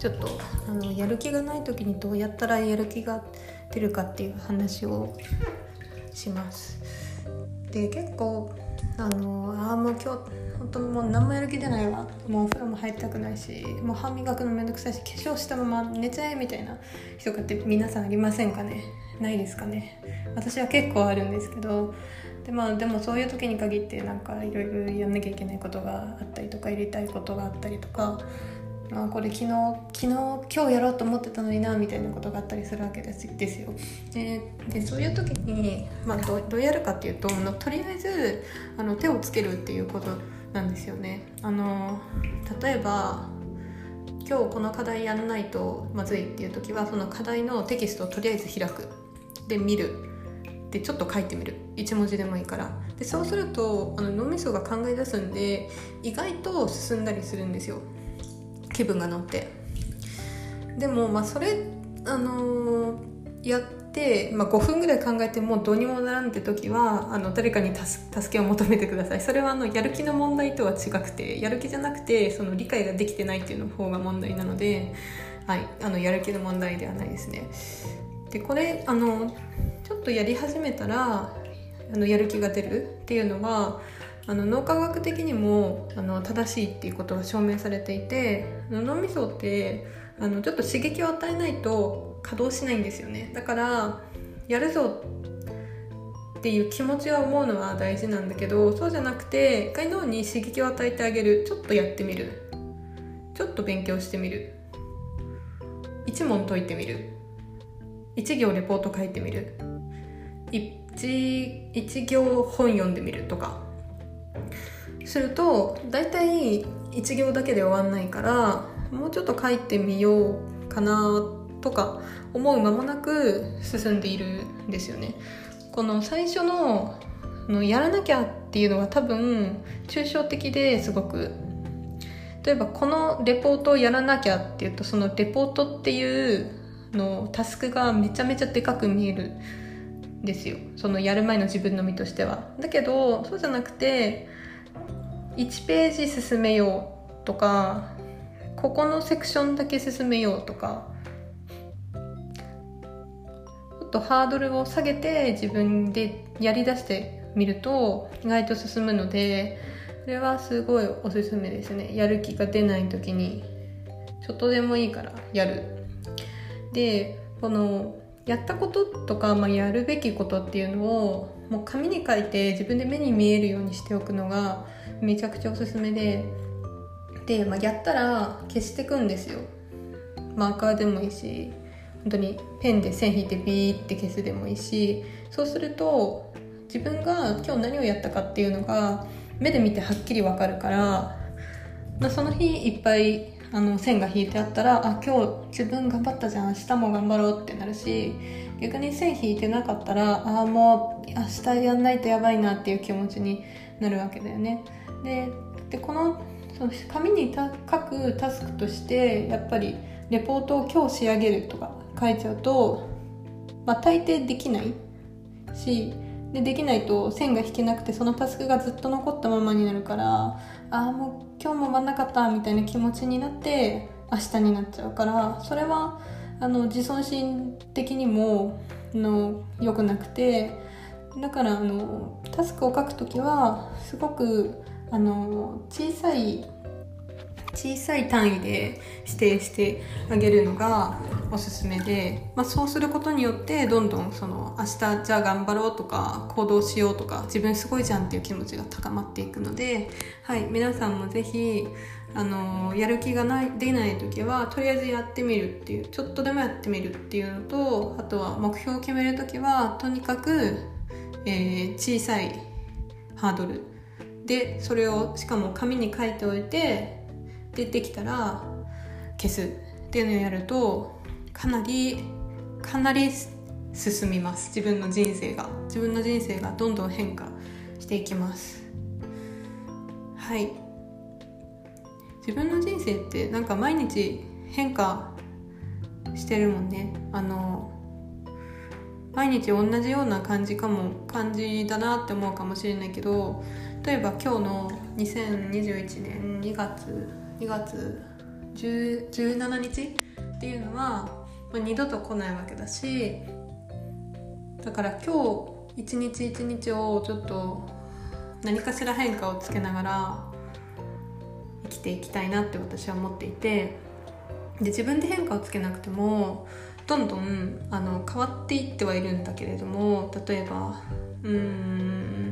ちょっとあのやる気がない時にどうやったらやる気が出るかっていう話をします。で結構あのああもう今日本当もう何もやる気出ないわ。もうお風呂も入りたくないしもう歯磨くのめんどくさいし化粧したまま寝ちゃえみたいな人かって皆さんありませんかね？ないですかね？私は結構あるんですけどで,、まあ、でもそういう時に限ってなんかいろいろやんなきゃいけないことがあったりとか入れたいことがあったりとかあこれ昨日昨日今日やろうと思ってたのになみたいなことがあったりするわけです。ですよ。ででそういう時に、まあ、どどうやるかっていうととりあえずあの手をつけるっていうことなんですよね。あの例えば今日この課題やんないとまずいっていう時はその課題のテキストをとりあえず開く。で見る。でちょっと書いてみる。1文字でもいいから。でそうするとあの脳みそが考え出すんで意外と進んだりするんですよ。気分が乗って。でもまあそれあのー、やって、まあ、5分ぐらい考えてもどうにもならんって時はあの誰かに助けを求めてください。それはあのやる気の問題とは違くてやる気じゃなくてその理解ができてないっていうの方が問題なので、はい、あのやる気の問題ではないですね。でこれあのちょっとやり始めたらあのやる気が出るっていうのはあの脳科学的にもあの正しいっていうことが証明されていて脳みそってあのちょっと刺激を与えないと稼働しないんですよね。だからやるぞっていう気持ちは思うのは大事なんだけどそうじゃなくて一回脳に刺激を与えてあげる。ちょっとやってみる。ちょっと勉強してみる。一問解いてみる。一行レポート書いてみる。一一行本読んでみるとか。すると大体1行だけで終わんないからもうちょっと書いてみようかなとか思う間もなく進んでいるんですよね。この最初ののやらなきゃっていうのは多分抽象的ですごく例えばこのレポートをやらなきゃっていうとそのレポートっていうのタスクがめちゃめちゃでかく見えるですよ。そのやる前の自分の身としては。だけどそうじゃなくて1ページ進めようとかここのセクションだけ進めようとかちょっとハードルを下げて自分でやりだしてみると意外と進むのでこれはすごいおすすめですね。やる気が出ない時にちょっとでもいいからやる。でこのやったこととか、まあ、やるべきことっていうのをもう紙に書いて自分で目に見えるようにしておくのがめちゃくちゃおすすめでで、まあ、やったら消してくんですよ。マーカーでもいいし本当にペンで線引いてビーって消すでもいいしそうすると自分が今日何をやったかっていうのが目で見てはっきり分かるから、まあ、その日いっぱいあの線が引いてあったらあ今日自分頑張ったじゃん明日も頑張ろうってなるし逆に線引いてなかったらああもう明日やんないとやばいなっていう気持ちになるわけだよね。ででこのその紙に書くタスクとしてやっぱりレポートを今日仕上げるとか書いちゃうと、まあ、大抵できないしでできないと線が引けなくてそのタスクがずっと残ったままになるからああもう今日も終わんなかったみたいな気持ちになって明日になっちゃうからそれはあの自尊心的にもの良くなくてだからあのタスクを書く時はすごくあの小さい小さい単位で指定してあげるのがおすすめで、まあ、そうすることによってどんどんその明日じゃあ頑張ろうとか行動しようとか自分すごいじゃんっていう気持ちが高まっていくので、はい、皆さんもぜひあのやる気がない出ない時はとりあえずやってみるっていうちょっとでもやってみるっていうのとあとは目標を決める時はとにかく、えー、小さいハードル。でそれをしかも紙に書いておいて出てきたら消すっていうのをやるとかなりかなり進みます。自分の人生が。自分の人生がどんどん変化していきます。はい。自分の人生ってなんか毎日変化してるもんね。あの毎日同じような感じかも感じだなって思うかもしれないけど例えば今日の2021年2月2月17日っていうのは、まあ、二度と来ないわけだしだから今日一日一日をちょっと何かしら変化をつけながら生きていきたいなって私は思っていてで自分で変化をつけなくてもどんどんあの変わっていってはいるんだけれども例えばうーん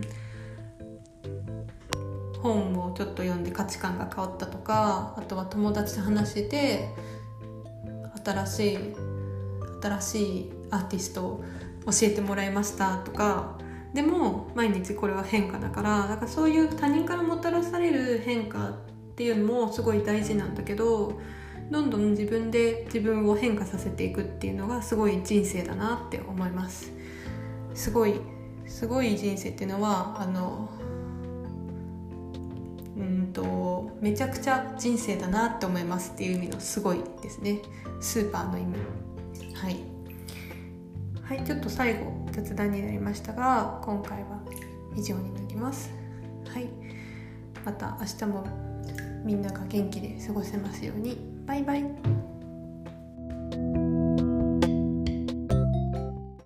本をちょっと読んで価値観が変わったとかあとは友達と話してて新しい新しいアーティストを教えてもらいましたとかでも毎日これは変化だからだからそういう他人からもたらされる変化っていうのもすごい大事なんだけどどんどん自分で自分を変化させていくっていうのがすごい人生だなって思います。すごいすごい人生っていうのはあのうんとめちゃくちゃ人生だなって思いますっていう意味のすごいですね。スーパーの意味。はい。はいちょっと最後雑談になりましたが今回は以上になります。はい。また明日もみんなが元気で過ごせますように。バイバイ。